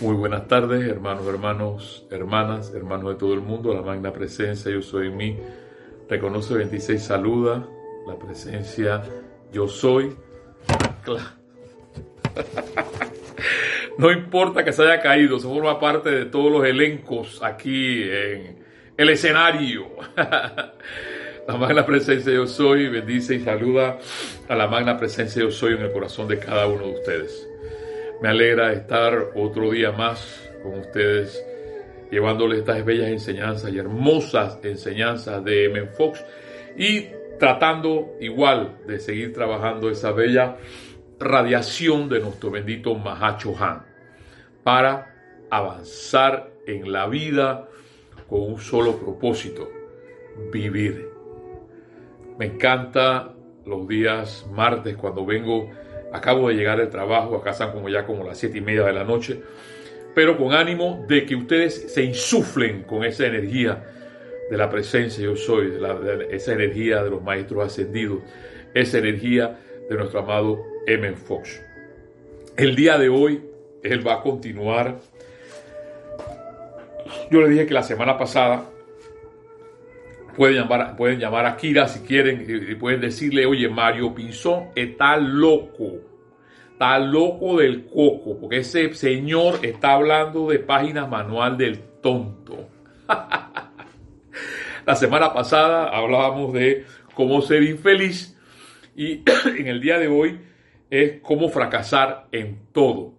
Muy buenas tardes, hermanos, hermanos, hermanas, hermanos de todo el mundo. La magna presencia, yo soy en mí. Reconoce 26, saluda la presencia, yo soy. No importa que se haya caído, se forma parte de todos los elencos aquí en el escenario. La magna presencia yo soy, bendice y saluda a la magna presencia yo soy en el corazón de cada uno de ustedes. Me alegra estar otro día más con ustedes, llevándoles estas bellas enseñanzas y hermosas enseñanzas de M. Fox y tratando igual de seguir trabajando esa bella radiación de nuestro bendito Mahacho Han para avanzar en la vida con un solo propósito, vivir. Me encanta los días martes cuando vengo Acabo de llegar del trabajo, acá están como ya como las siete y media de la noche, pero con ánimo de que ustedes se insuflen con esa energía de la presencia yo soy, esa energía de los maestros ascendidos, esa energía de nuestro amado M. Fox. El día de hoy, él va a continuar. Yo le dije que la semana pasada pueden llamar, pueden llamar a Kira si quieren y, pueden decirle, oye, Mario Pinzón está loco, está loco del coco, porque ese señor está hablando de páginas manual del tonto. La semana pasada hablábamos de cómo ser infeliz y en el día de hoy es cómo fracasar en todo.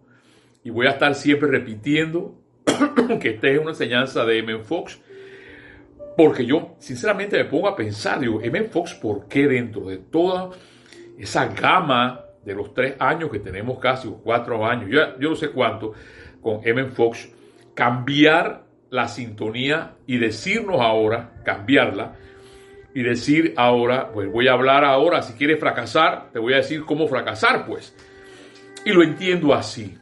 Y voy a estar siempre repitiendo que esta es una enseñanza de M. Fox porque yo, sinceramente, me pongo a pensar, digo, M. Fox, ¿por qué dentro de toda esa gama de los tres años que tenemos casi, cuatro años, yo, yo no sé cuánto, con M. Fox, cambiar la sintonía y decirnos ahora, cambiarla, y decir ahora, pues voy a hablar ahora, si quieres fracasar, te voy a decir cómo fracasar, pues. Y lo entiendo así.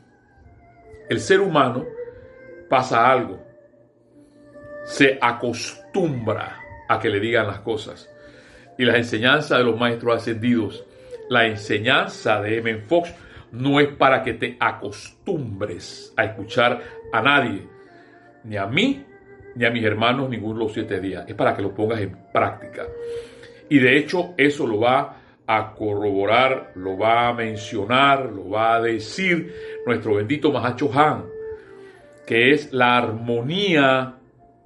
El ser humano pasa algo se acostumbra a que le digan las cosas. Y la enseñanza de los maestros ascendidos, la enseñanza de M. Fox, no es para que te acostumbres a escuchar a nadie, ni a mí, ni a mis hermanos, ninguno de los siete días. Es para que lo pongas en práctica. Y de hecho, eso lo va a corroborar, lo va a mencionar, lo va a decir nuestro bendito Mahacho Han, que es la armonía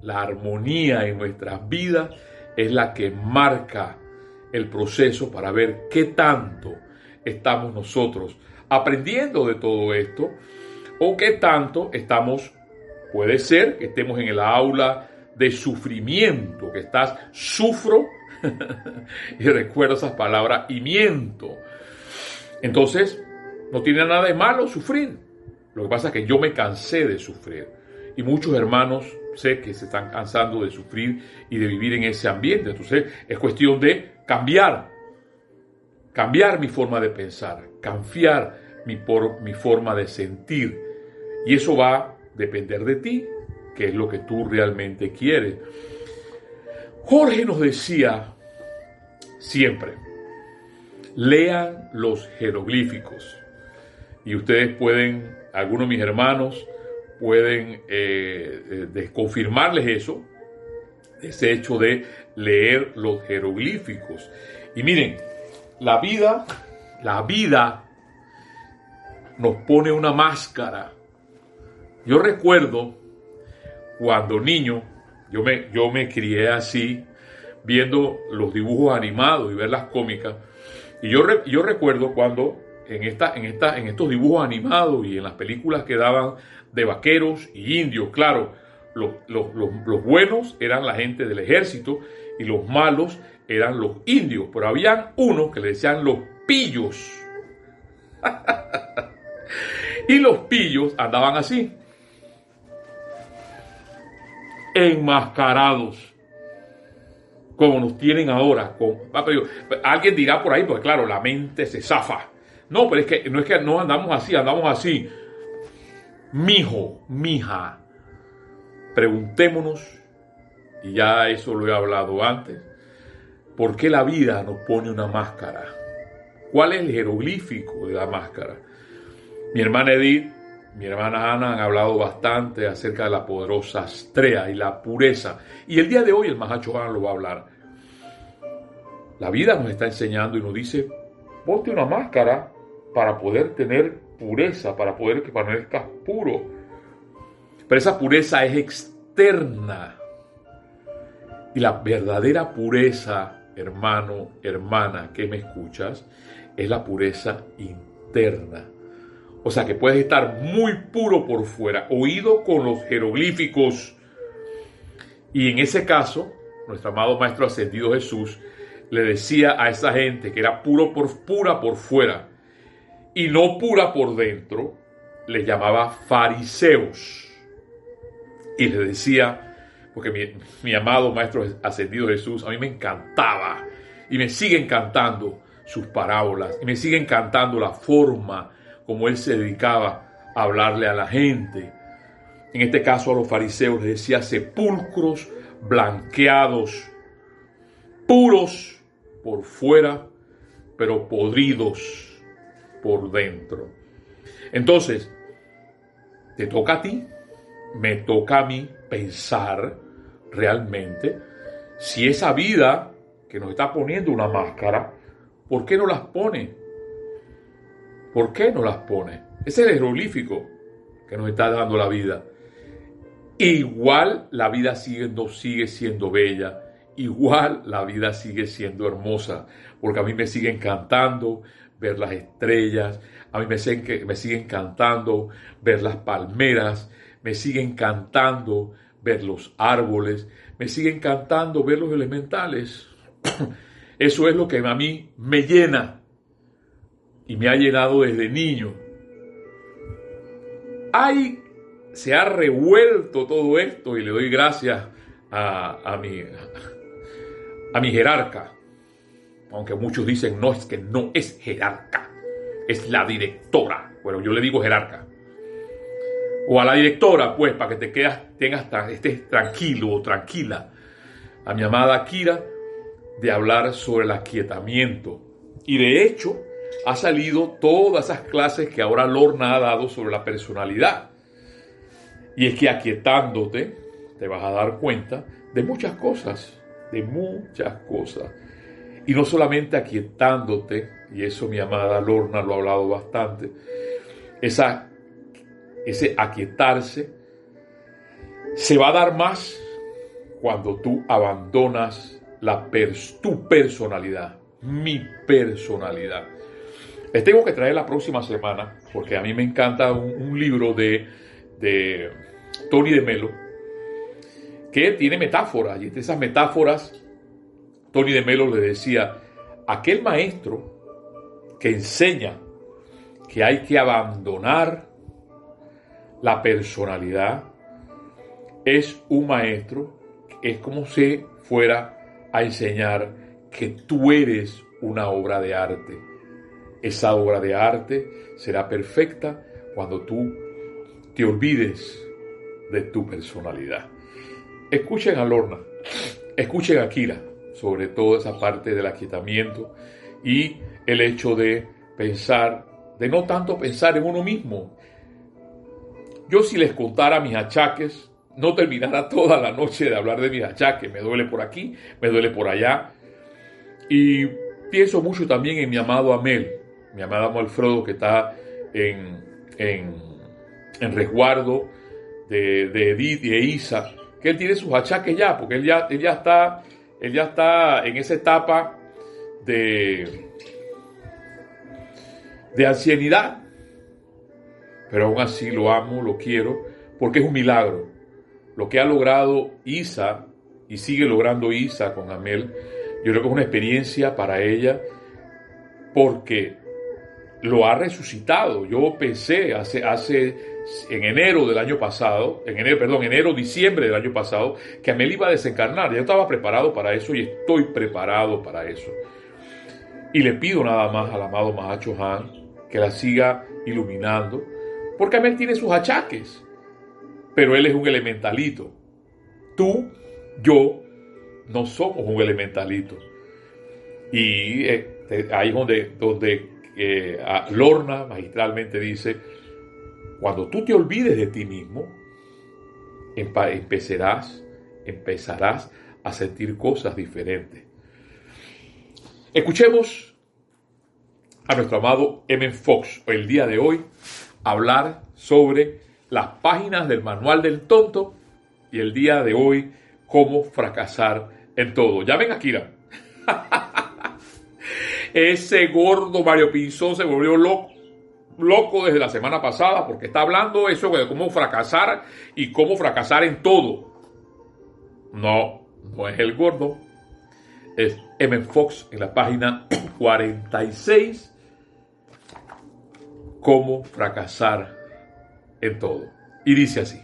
la armonía en nuestras vidas es la que marca el proceso para ver qué tanto estamos nosotros aprendiendo de todo esto o qué tanto estamos, puede ser que estemos en el aula de sufrimiento, que estás, sufro, y recuerdo esas palabras, y miento. Entonces, no tiene nada de malo sufrir. Lo que pasa es que yo me cansé de sufrir. Y muchos hermanos sé que se están cansando de sufrir y de vivir en ese ambiente. Entonces es cuestión de cambiar, cambiar mi forma de pensar, cambiar mi, por, mi forma de sentir. Y eso va a depender de ti, que es lo que tú realmente quieres. Jorge nos decía siempre, lean los jeroglíficos. Y ustedes pueden, algunos de mis hermanos, pueden eh, eh, desconfirmarles eso, ese hecho de leer los jeroglíficos. Y miren, la vida, la vida nos pone una máscara. Yo recuerdo cuando niño, yo me, yo me crié así, viendo los dibujos animados y ver las cómicas. Y yo, yo recuerdo cuando en, esta, en, en estos dibujos animados y en las películas que daban de vaqueros y indios. Claro, los, buenos eran la gente del ejército y los malos eran los indios, pero habían unos que le decían los pillos. y los pillos andaban así, enmascarados como nos tienen ahora. Con, alguien dirá por ahí, pues claro, la mente se zafa. No, pero es que no es que no andamos así, andamos así mijo, mija, preguntémonos, y ya eso lo he hablado antes, ¿por qué la vida nos pone una máscara? ¿Cuál es el jeroglífico de la máscara? Mi hermana Edith mi hermana Ana han hablado bastante acerca de la poderosa astrea y la pureza. Y el día de hoy el Mahacho Han lo va a hablar. La vida nos está enseñando y nos dice, ponte una máscara para poder tener pureza, para poder que permanezcas puro. Pero esa pureza es externa. Y la verdadera pureza, hermano, hermana, que me escuchas, es la pureza interna. O sea que puedes estar muy puro por fuera, oído con los jeroglíficos. Y en ese caso, nuestro amado Maestro Ascendido Jesús le decía a esa gente que era puro por, pura por fuera y no pura por dentro, le llamaba fariseos. Y le decía, porque mi, amado Maestro Ascendido Jesús, a mí me encantaba y me sigue encantando sus parábolas y me sigue encantando la forma como él se dedicaba a hablarle a la gente. En este caso a los fariseos les decía sepulcros blanqueados, puros por fuera, pero podridos por dentro. Entonces, te toca a ti, me toca a mí pensar realmente si esa vida que nos está poniendo una máscara, ¿por qué no las pone? ¿Por qué no las pone? Es el jeroglífico que nos está dando la vida. Igual la vida sigue, siendo bella, igual la vida sigue siendo hermosa, porque a mí me sigue encantando ver las estrellas, a mí me sigue, me sigue encantando ver las palmeras, me sigue encantando ver los árboles, me sigue encantando ver los elementales. Eso es lo que a mí me llena y me ha llenado desde niño. Ay, se ha revuelto todo esto y le doy gracias a, mi, a mi jerarca. Aunque muchos dicen, no, es que no es jerarca, es la directora. Bueno, yo le digo jerarca. O a la directora, pues, para que te quedas, tengas, estés tranquilo o tranquila. A mi amada Kira, de hablar sobre el aquietamiento. Y de hecho, ha salido todas esas clases que ahora Lorna ha dado sobre la personalidad. Y es que aquietándote, te vas a dar cuenta de muchas cosas, de muchas cosas. Y no solamente aquietándote, y eso mi amada Lorna lo ha hablado bastante, esa, ese aquietarse se va a dar más cuando tú abandonas la tu personalidad, mi personalidad. Les tengo que traer la próxima semana, porque a mí me encanta un, libro de, de, Tony de Melo, que tiene metáforas, y entre esas metáforas, Tony de Melo le decía, aquel maestro que enseña que hay que abandonar la personalidad, es un maestro, es como si fuera a enseñar que tú eres una obra de arte esa obra de arte será perfecta cuando tú te olvides de tu personalidad. Escuchen a Lorna, escuchen a Kira sobre toda esa parte del aquietamiento y el hecho de pensar, de no tanto pensar en uno mismo. Yo si les contara mis achaques, no terminara toda la noche de hablar de mis achaques. Me duele por aquí, me duele por allá. Y pienso mucho también en mi amado Amel, mi amado Alfredo, que está en, en, resguardo de, Edith y de Isa, que él tiene sus achaques ya, porque él ya, ya, está, él ya está en esa etapa de, de ancianidad. Pero aún así lo amo, lo quiero, porque es un milagro. Lo que ha logrado Isa y sigue logrando Isa con Amel, yo creo que es una experiencia para ella, porque lo ha resucitado. Yo pensé hace, hace en enero del año pasado, en enero, perdón, enero, diciembre del año pasado, que Amel iba a desencarnar. Yo estaba preparado para eso y estoy preparado para eso. Y le pido nada más al amado Mahacho Han que la siga iluminando, porque Amel tiene sus achaques, pero él es un elementalito. Tú, yo, no somos un elementalito. Y eh, ahí es donde, donde que Lorna magistralmente dice, Cuando tú te olvides de ti mismo, empezarás, empezarás a sentir cosas diferentes. Escuchemos a nuestro amado M. Fox el día de hoy hablar sobre las páginas del manual del tonto y el día de hoy cómo fracasar en todo. Ya ven, Akira. Ese gordo Mario Pinzón se volvió loco loco desde la semana pasada porque está hablando eso de cómo fracasar y cómo fracasar en todo. No, no es el gordo. Es M. Fox en la página 46. Cómo fracasar en todo. Y dice así.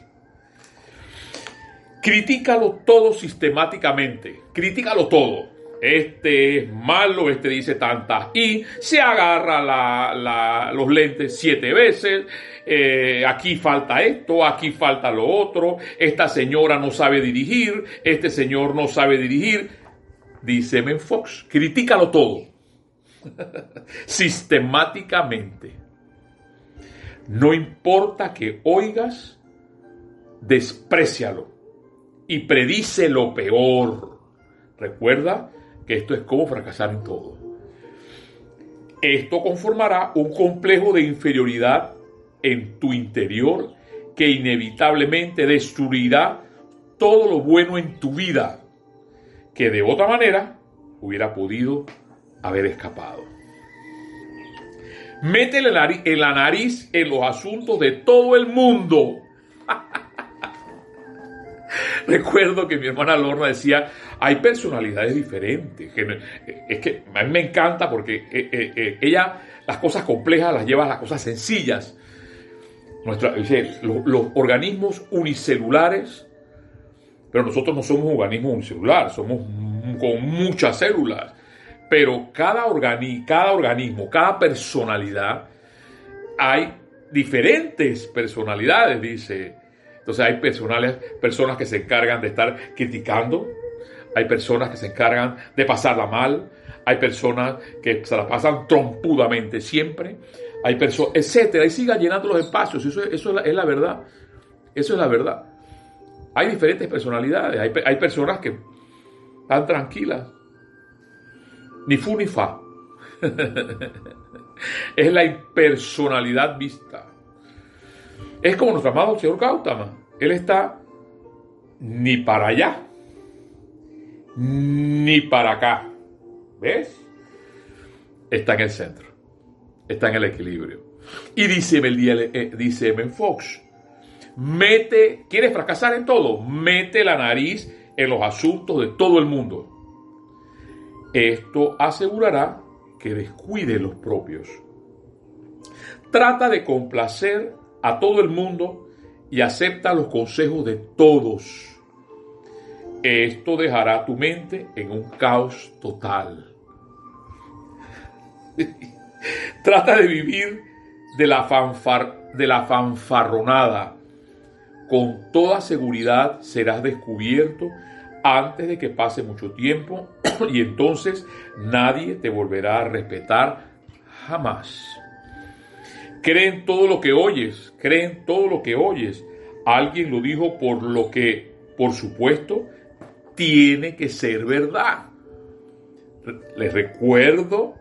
Critícalo todo sistemáticamente. Critícalo todo este es malo, este dice tantas y se agarra los lentes siete veces, eh, aquí falta esto, aquí falta lo otro, esta señora no sabe dirigir, este señor no sabe dirigir, dice Men Fox, critícalo todo, sistemáticamente. No importa que oigas, desprecialo y predice lo peor. Recuerda que esto es como fracasar en todo. Esto conformará un complejo de inferioridad en tu interior que inevitablemente destruirá todo lo bueno en tu vida que de otra manera hubiera podido haber escapado. Métele en la nariz en los asuntos de todo el mundo. Recuerdo que mi hermana Lorna decía, hay personalidades diferentes. es que a mí me encanta porque eh, eh, eh, ella las cosas complejas las lleva a las cosas sencillas. Nuestra, los, organismos unicelulares, pero nosotros no somos un organismo unicelular, somos con muchas células. Pero cada, cada organismo, cada personalidad, hay diferentes personalidades, dice entonces hay personas que se encargan de estar criticando, hay personas que se encargan de pasarla mal, hay personas que se la pasan trompudamente siempre, hay personas, etcétera, y siga llenando los espacios, eso, eso es, la, verdad, eso es la verdad. Hay diferentes personalidades, hay, hay personas que están tranquilas, ni fu ni fa. es la impersonalidad vista. Es como nuestro amado señor Gautama. Él está ni para allá, ni para acá. ¿Ves? Está en el centro. Está en el equilibrio. Y dice, eh, dice Fox, mete, ¿quieres fracasar en todo? Mete la nariz en los asuntos de todo el mundo. Esto asegurará que descuide los propios. Trata de complacer a todo el mundo y acepta los consejos de todos. Esto dejará tu mente en un caos total. Trata de vivir de la, fanfar, de la fanfarronada. Con toda seguridad serás descubierto antes de que pase mucho tiempo y entonces nadie te volverá a respetar jamás. Creen todo lo que oyes, creen todo lo que oyes. Alguien lo dijo por lo que, por supuesto, tiene que ser verdad. Les recuerdo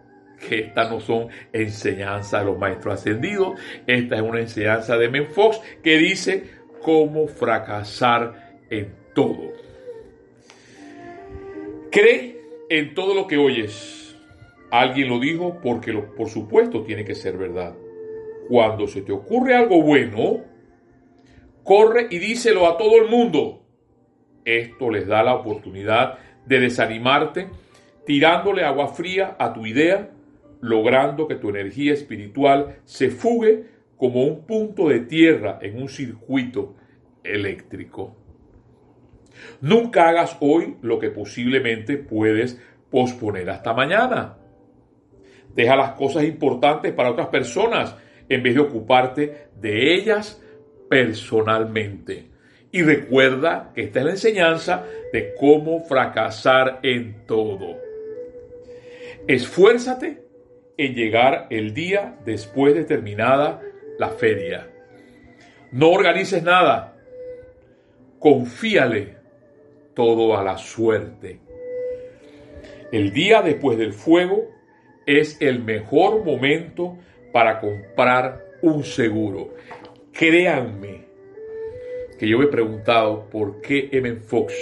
que estas no son enseñanzas de los maestros ascendidos, esta es una enseñanza de Menfox que dice cómo fracasar en todo. Cree en todo lo que oyes. Alguien lo dijo porque por supuesto tiene que ser verdad. Cuando se te ocurre algo bueno, corre y díselo a todo el mundo. Esto les da la oportunidad de desanimarte, tirándole agua fría a tu idea, logrando que tu energía espiritual se fugue como un punto de tierra en un circuito eléctrico. Nunca hagas hoy lo que posiblemente puedes posponer hasta mañana. Deja las cosas importantes para otras personas en vez de ocuparte de ellas personalmente. Y recuerda que esta es la enseñanza de cómo fracasar en todo. Esfuérzate en llegar el día después de terminada la feria. No organices nada. Confíale todo a la suerte. El día después del fuego es el mejor momento para comprar un seguro. Créanme que yo me he preguntado por qué M. Fox,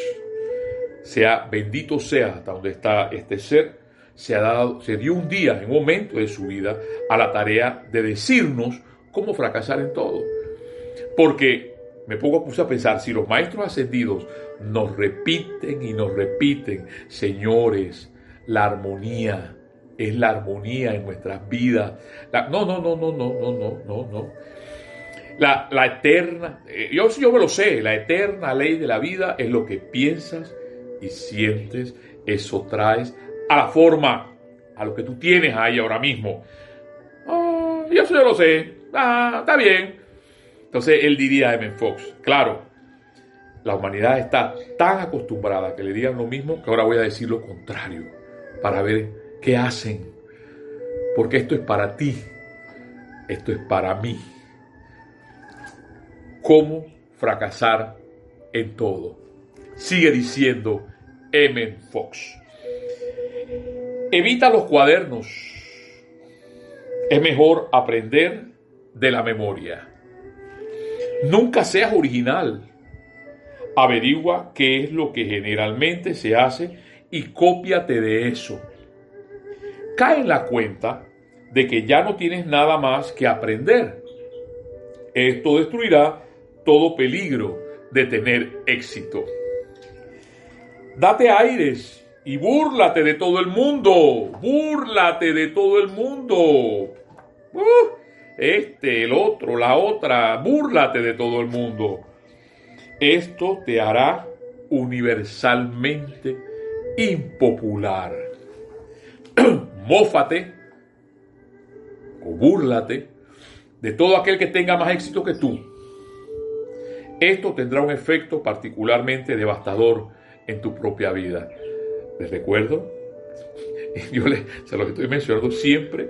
sea bendito sea hasta donde está este ser, se, ha dado, se dio un día, en un momento de su vida, a la tarea de decirnos cómo fracasar en todo. Porque me pongo a pensar, si los maestros ascendidos nos repiten y nos repiten, señores, la armonía, es la armonía en nuestras vidas. no, no, no, no, no, no, no, no, no. La, la eterna, eh, yo, yo me lo sé, la eterna ley de la vida es lo que piensas y sientes, eso traes a la forma, a lo que tú tienes ahí ahora mismo. Oh, yo eso yo lo sé, ah, está bien. Entonces él diría a M. Fox, claro, la humanidad está tan acostumbrada a que le digan lo mismo que ahora voy a decir lo contrario para ver qué hacen. Porque esto es para ti, esto es para mí. ¿Cómo fracasar en todo? Sigue diciendo M. Fox. Evita los cuadernos. Es mejor aprender de la memoria. Nunca seas original. Averigua qué es lo que generalmente se hace y cópiate de eso. Cae en la cuenta de que ya no tienes nada más que aprender. Esto destruirá todo peligro de tener éxito. Date aires y búrlate de todo el mundo. Búrlate de todo el mundo. Uh, este, el otro, la otra. Búrlate de todo el mundo. Esto te hará universalmente impopular. Mófate o búrlate de todo aquel que tenga más éxito que tú. Esto tendrá un efecto particularmente devastador en tu propia vida. Les recuerdo, yo les, se lo estoy mencionando siempre,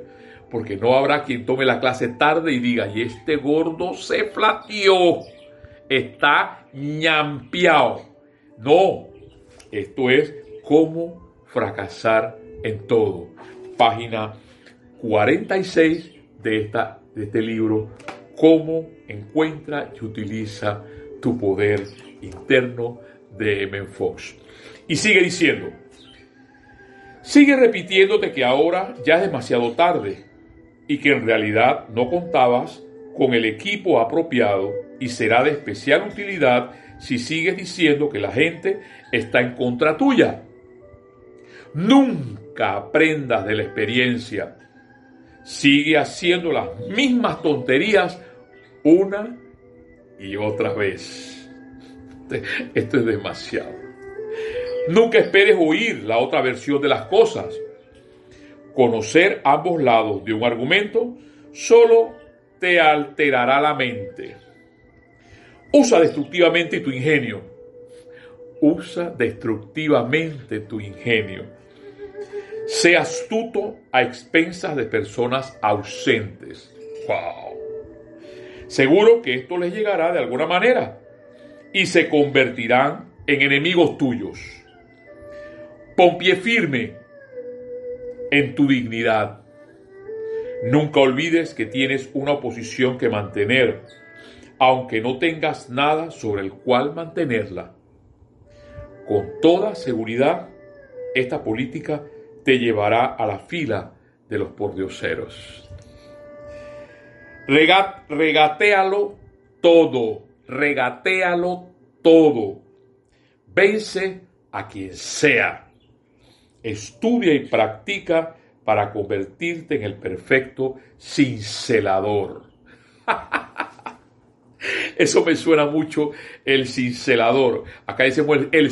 porque no habrá quien tome la clase tarde y diga, y este gordo se flaqueó, está ñampeado. No, esto es cómo fracasar en todo. Página 46 de, esta, de este libro, cómo encuentra y utiliza tu poder interno de M. Fox. Y sigue diciendo, sigue repitiéndote que ahora ya es demasiado tarde y que en realidad no contabas con el equipo apropiado y será de especial utilidad si sigues diciendo que la gente está en contra tuya. Nunca aprendas de la experiencia. Sigue haciendo las mismas tonterías una y otra vez. Esto es demasiado. Nunca esperes oír la otra versión de las cosas. Conocer ambos lados de un argumento solo te alterará la mente. Usa destructivamente tu ingenio. Usa destructivamente tu ingenio. Sé astuto a expensas de personas ausentes. ¡Wow! Seguro que esto les llegará de alguna manera y se convertirán en enemigos tuyos. Pon pie firme en tu dignidad. Nunca olvides que tienes una oposición que mantener, aunque no tengas nada sobre el cual mantenerla. Con toda seguridad, esta política te llevará a la fila de los pordioseros regatealo todo, regatealo todo. Vence a quien sea. Estudia y practica para convertirte en el perfecto cincelador. Eso me suena mucho el cincelador. Acá decimos el, el.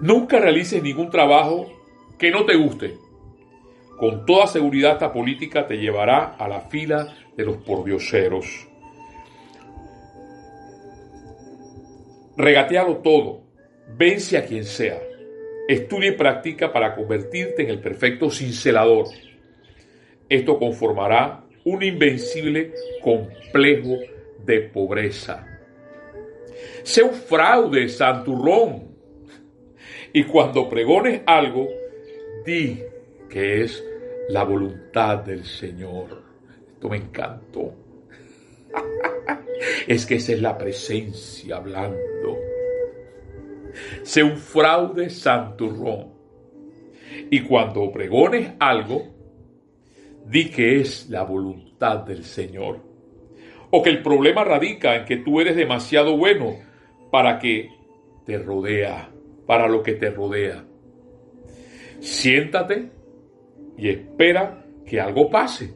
Nunca realices ningún trabajo que no te guste con toda seguridad esta política te llevará a la fila de los pordioseros. Regatealo todo, vence a quien sea. Estudia y practica para convertirte en el perfecto cincelador. Esto conformará un invencible complejo de pobreza. Sé un fraude, santurrón. Y cuando pregones algo, di que es la voluntad del Señor. Esto me encantó. es que esa es la presencia hablando. Sé un fraude santurrón. Y cuando pregones algo, di que es la voluntad del Señor. O que el problema radica en que tú eres demasiado bueno para que te rodea, para lo que te rodea. Siéntate y espera que algo pase.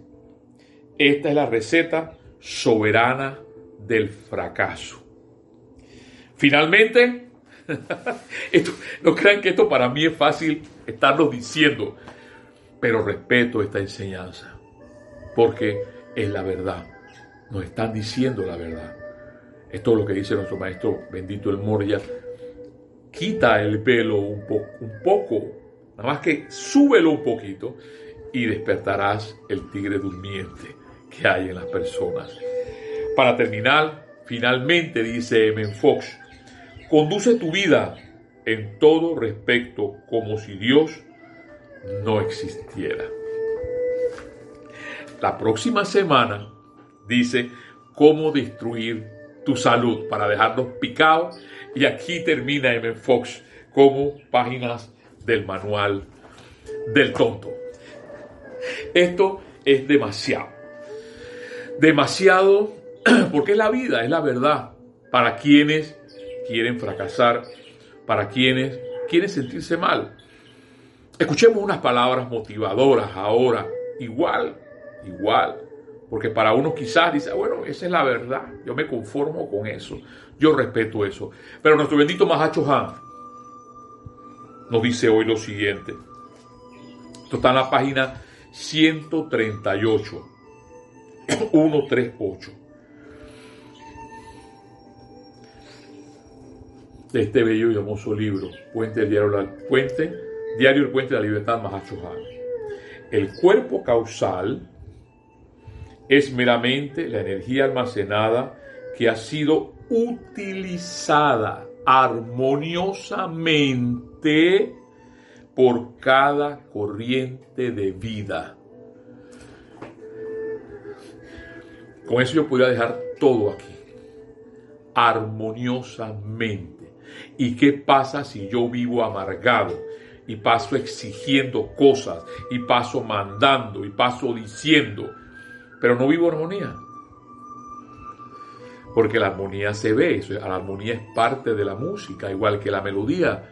Esta es la receta soberana del fracaso. Finalmente, no crean que esto para mí es fácil estarlo diciendo, pero respeto esta enseñanza, porque es la verdad. Nos están diciendo la verdad. Esto es lo que dice nuestro maestro bendito el Moria. Quita el velo un, poco, nada más que súbelo un poquito y despertarás el tigre durmiente que hay en las personas. Para terminar, finalmente dice M. Fox, conduce tu vida en todo respecto como si Dios no existiera. La próxima semana dice cómo destruir tu salud para dejarlos picados y aquí termina M. Fox como páginas del manual del tonto. Esto es demasiado. Demasiado porque es la vida, es la verdad. Para quienes quieren fracasar, para quienes quieren sentirse mal. Escuchemos unas palabras motivadoras ahora, igual, igual. Porque para uno quizás dice, ah, bueno, esa es la verdad, yo me conformo con eso, yo respeto eso. Pero nuestro bendito Mahacho Han nos dice hoy lo siguiente. Esto está en la página 138, 138. De este bello y hermoso libro, Puente Diario, Puente, Diario El Puente de la Libertad, Mahachohan. El cuerpo causal es meramente la energía almacenada que ha sido utilizada armoniosamente por cada corriente de vida. Con eso yo podría dejar todo aquí, armoniosamente. ¿Y qué pasa si yo vivo amargado y paso exigiendo cosas y paso mandando y paso diciendo, pero no vivo armonía? Porque la armonía se ve, la armonía es parte de la música, igual que la melodía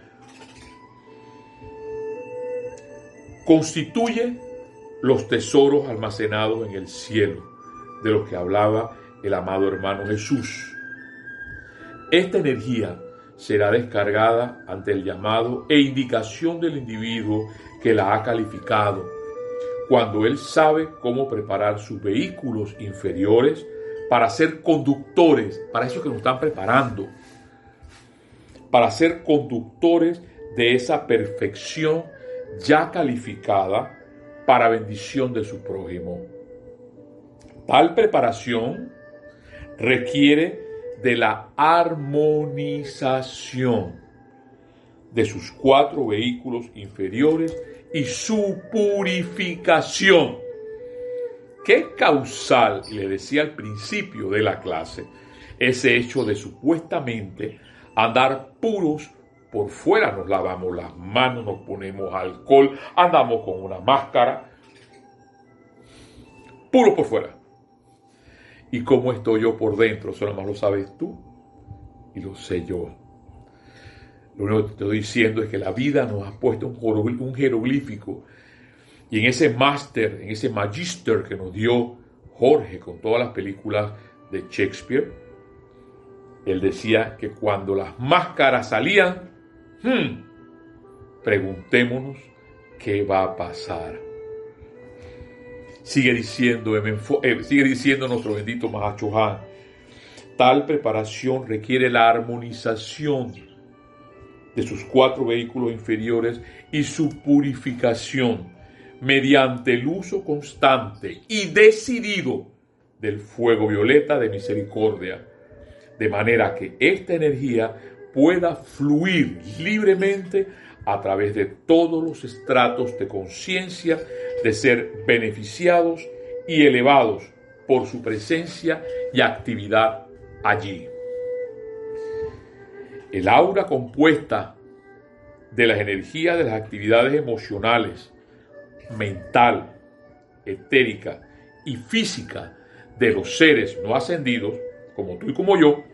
constituye los tesoros almacenados en el cielo, de los que hablaba el amado hermano Jesús. Esta energía será descargada ante el llamado e indicación del individuo que la ha calificado, cuando él sabe cómo preparar sus vehículos inferiores para ser conductores, para eso que nos están preparando, para ser conductores de esa perfección ya calificada para bendición de su prójimo. Tal preparación requiere de la armonización de sus cuatro vehículos inferiores y su purificación. ¿Qué causal, le decía al principio de la clase, ese hecho de supuestamente andar puros por fuera nos lavamos las manos, nos ponemos alcohol, andamos con una máscara, puro por fuera. ¿Y cómo estoy yo por dentro? Eso más lo sabes tú y lo sé yo. Lo único que te estoy diciendo es que la vida nos ha puesto un jeroglífico y en ese máster, en ese magister que nos dio Jorge con todas las películas de Shakespeare, él decía que cuando las máscaras salían, Hmm. Preguntémonos qué va a pasar. Sigue diciendo, eh, sigue diciendo nuestro bendito Mahachohan. Tal preparación requiere la armonización de sus cuatro vehículos inferiores y su purificación mediante el uso constante y decidido del fuego violeta de misericordia, de manera que esta energía pueda fluir libremente a través de todos los estratos de conciencia, de ser beneficiados y elevados por su presencia y actividad allí. El aura compuesta de las energías de las actividades emocionales, mental, etérica y física de los seres no ascendidos, como tú y como yo,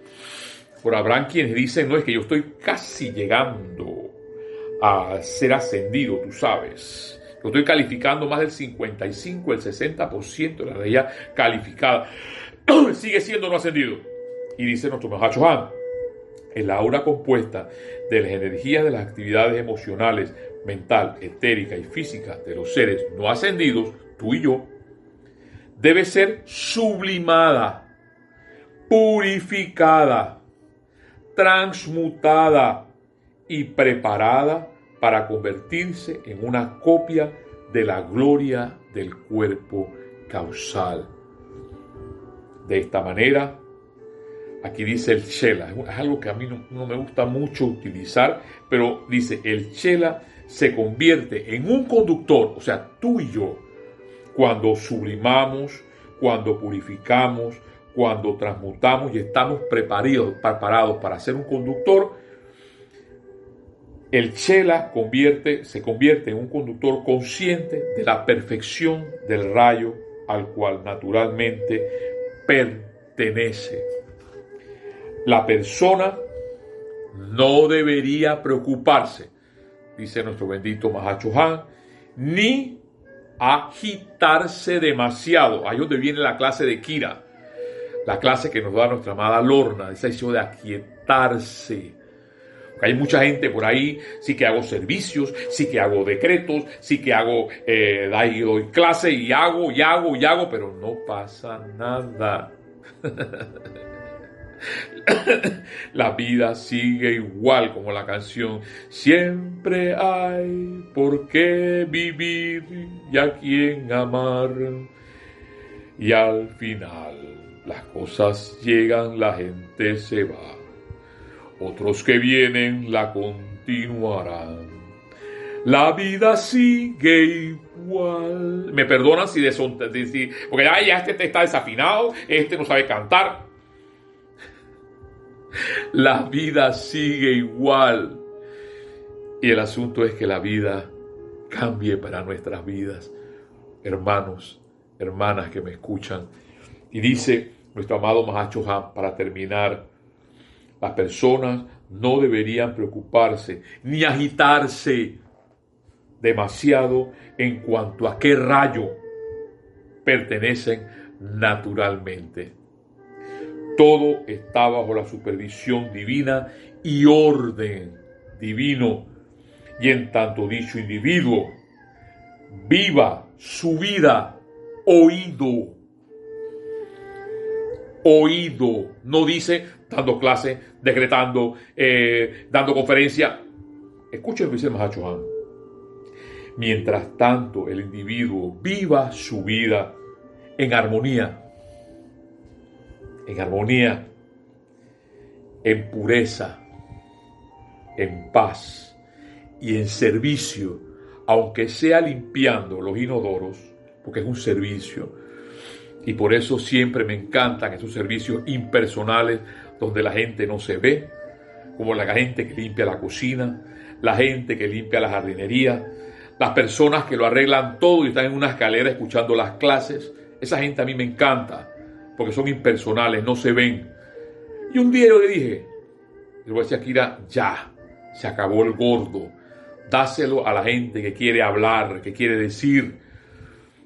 por habrán quienes dicen, no es que yo estoy casi llegando a ser ascendido, tú sabes. Yo estoy calificando más del 55, el 60% de la realidad calificada. Sigue siendo no ascendido. Y dice nuestro Mahacho Han, el aura compuesta de las energías de las actividades emocionales, mental, etérica y física de los seres no ascendidos, tú y yo, debe ser sublimada, purificada, transmutada y preparada para convertirse en una copia de la gloria del cuerpo causal. De esta manera, aquí dice el chela, es algo que a mí no, me gusta mucho utilizar, pero dice, el chela se convierte en un conductor, o sea, tú y yo, cuando sublimamos, cuando purificamos, cuando transmutamos y estamos preparados para ser un conductor, el chela convierte, se convierte en un conductor consciente de la perfección del rayo al cual naturalmente pertenece. La persona no debería preocuparse, dice nuestro bendito Mahacho Han, ni agitarse demasiado. Ahí donde viene la clase de Kira, la clase que nos da nuestra amada Lorna, esa decisión de aquietarse hay mucha gente por ahí, sí que hago servicios, sí que hago decretos, sí que hago, eh, doy clase y hago y hago y hago, pero no pasa nada. la vida sigue igual como la canción. Siempre hay por qué vivir y a quien amar. Y al final las cosas llegan, la gente se va otros que vienen la continuarán. La vida sigue igual. Me perdonan si de porque ya este está desafinado, este no sabe cantar. La vida sigue igual. Y el asunto es que la vida cambie para nuestras vidas. Hermanos, hermanas que me escuchan. Y dice nuestro amado Mahacho para terminar, las personas no deberían preocuparse ni agitarse demasiado en cuanto a qué rayo pertenecen naturalmente. Todo está bajo la supervisión divina y orden divino. Y en tanto dicho individuo viva su vida oído oído. No dice dando clase, decretando, eh, dando conferencia. Escuchen dice Mahacho Mientras tanto, el individuo viva su vida en armonía, en armonía, en pureza, en paz y en servicio, aunque sea limpiando los inodoros, porque es un servicio, y por eso siempre me encantan esos servicios impersonales donde la gente no se ve, como la gente que limpia la cocina, la gente que limpia la jardinería, las personas que lo arreglan todo y están en una escalera escuchando las clases. Esa gente a mí me encanta porque son impersonales, no se ven. Y un día yo le dije, le voy a decir a Kira, ya, se acabó el gordo, dáselo a la gente que quiere hablar, que quiere decir,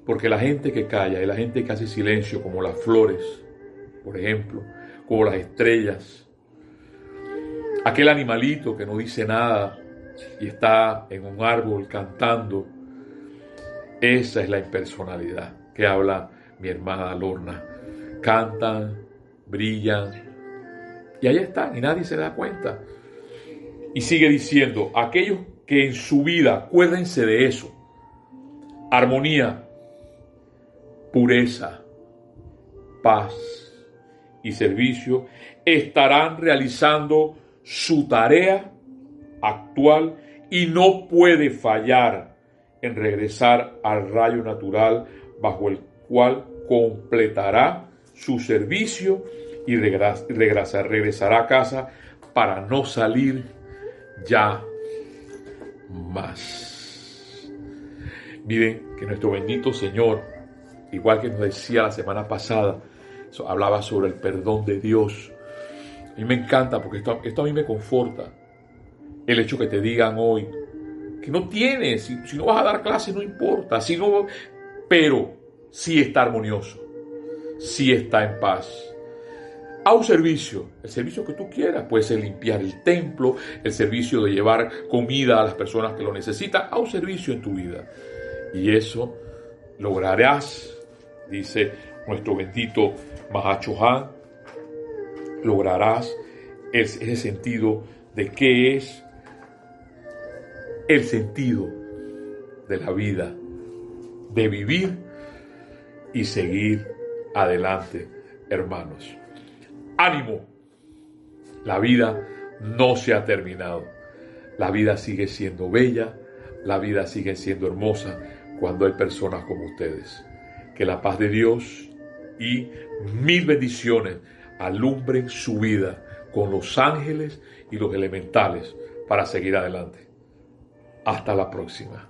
porque la gente que calla y la gente que hace silencio, como las flores, por ejemplo, como las estrellas, aquel animalito que no dice nada y está en un árbol cantando, esa es la impersonalidad que habla mi hermana Lorna. Cantan, brillan, y ahí están, y nadie se da cuenta. Y sigue diciendo, aquellos que en su vida, acuérdense de eso, armonía, pureza, paz y servicio estarán realizando su tarea actual y no puede fallar en regresar al rayo natural bajo el cual completará su servicio y regresará a casa para no salir ya más. Miren que nuestro bendito Señor, igual que nos decía la semana pasada, hablaba sobre el perdón de Dios. A mí me encanta porque esto, esto a mí me conforta. El hecho que te digan hoy que no tienes, si, no vas a dar clase no importa, si pero sí está armonioso, sí está en paz a un servicio, el servicio que tú quieras, puede ser limpiar el templo, el servicio de llevar comida a las personas que lo necesitan, a un servicio en tu vida. Y eso lograrás, dice nuestro bendito Mahacho Han, lograrás ese sentido de qué es el sentido de la vida, de vivir y seguir adelante, hermanos. Ánimo, la vida no se ha terminado. La vida sigue siendo bella, la vida sigue siendo hermosa cuando hay personas como ustedes. Que la paz de Dios y mil bendiciones alumbren su vida con los ángeles y los elementales para seguir adelante. Hasta la próxima.